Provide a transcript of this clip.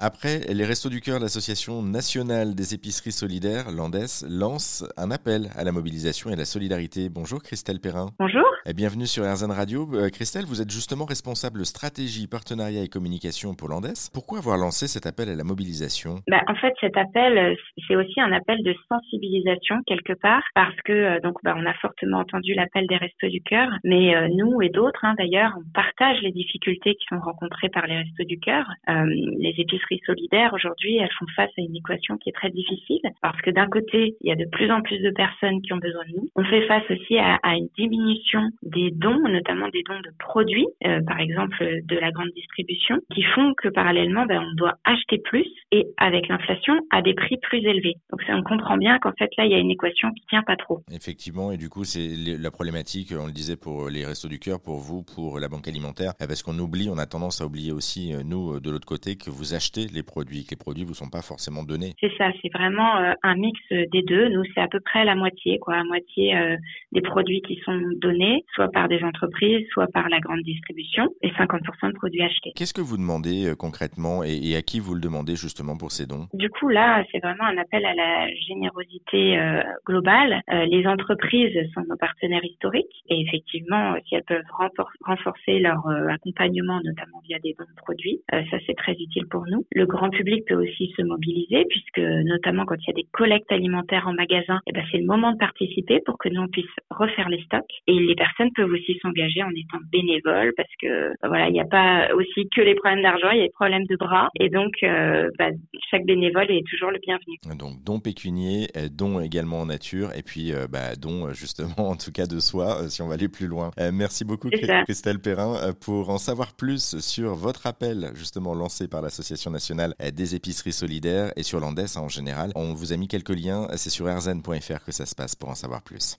Après, les Restos du Cœur, l'association nationale des épiceries solidaires, l'ANDES, lance un appel à la mobilisation et à la solidarité. Bonjour Christelle Perrin. Bonjour. Et bienvenue sur RZN Radio. Euh, Christelle, vous êtes justement responsable stratégie, partenariat et communication pour l'ANDES. Pourquoi avoir lancé cet appel à la mobilisation? Bah, En fait, cet appel, euh, c'est aussi un appel de sensibilisation quelque part parce que euh, donc bah, on a fortement entendu l'appel des Restos du Cœur, mais nous et d'autres hein, d'ailleurs, on partage les difficultés qui sont rencontrées par les Restos du Cœur. les épiceries solidaires, aujourd'hui, elles font face à une équation qui est très difficile parce que d'un côté, il y a de plus en plus de personnes qui ont besoin de nous. On fait face aussi à, une diminution des dons, notamment des dons de produits, euh, par exemple de la grande distribution, qui font que parallèlement, ben, on doit acheter plus et avec l'inflation à des prix plus élevés. Donc ça, on comprend bien qu'en fait là, il y a une équation qui tient pas trop. Effectivement, et du coup, c'est la problématique, on le disait pour les restos du cœur, pour vous, pour la banque alimentaire, parce qu'on oublie, on a tendance à oublier aussi, euh, nous, de l'autre côté, que vous achetez les produits, que les produits vous sont pas forcément donnés. C'est ça, c'est vraiment euh, un mix des deux. Nous, c'est à peu près la moitié, quoi, la moitié euh, des produits qui sont donnés, soit par des entreprises, soit par la grande distribution, et 50% de produits achetés. Qu'est-ce que vous demandez euh, concrètement et, à qui vous le demandez justement pour ces dons? Du coup, là, c'est vraiment un appel à la générosité globale. les entreprises sont nos partenaires historiques, et effectivement, si elles peuvent renforcer leur accompagnement, notamment via des dons de produits, ça c'est très utile pour nous. Le grand public peut aussi se mobiliser puisque notamment quand il y a des collectes alimentaires en magasin, eh ben c'est le moment de participer pour que nous on puisse refaire les stocks. Et les personnes peuvent aussi s'engager en étant bénévoles parce que bah, voilà, il n'y a pas aussi que les problèmes d'argent, il y a des problèmes de bras et donc euh, bah, chaque bénévole est toujours le bienvenu. Donc don pécunier, euh, don également en nature et puis euh, bah, don justement en tout cas de soi si on va aller plus loin. merci beaucoup Christelle Perrin pour en savoir plus sur votre appel justement lancé par l'association nationale des épiceries solidaires et sur l'Andes en général. On vous a mis quelques liens, c'est sur rzn.fr que ça se passe pour en savoir plus.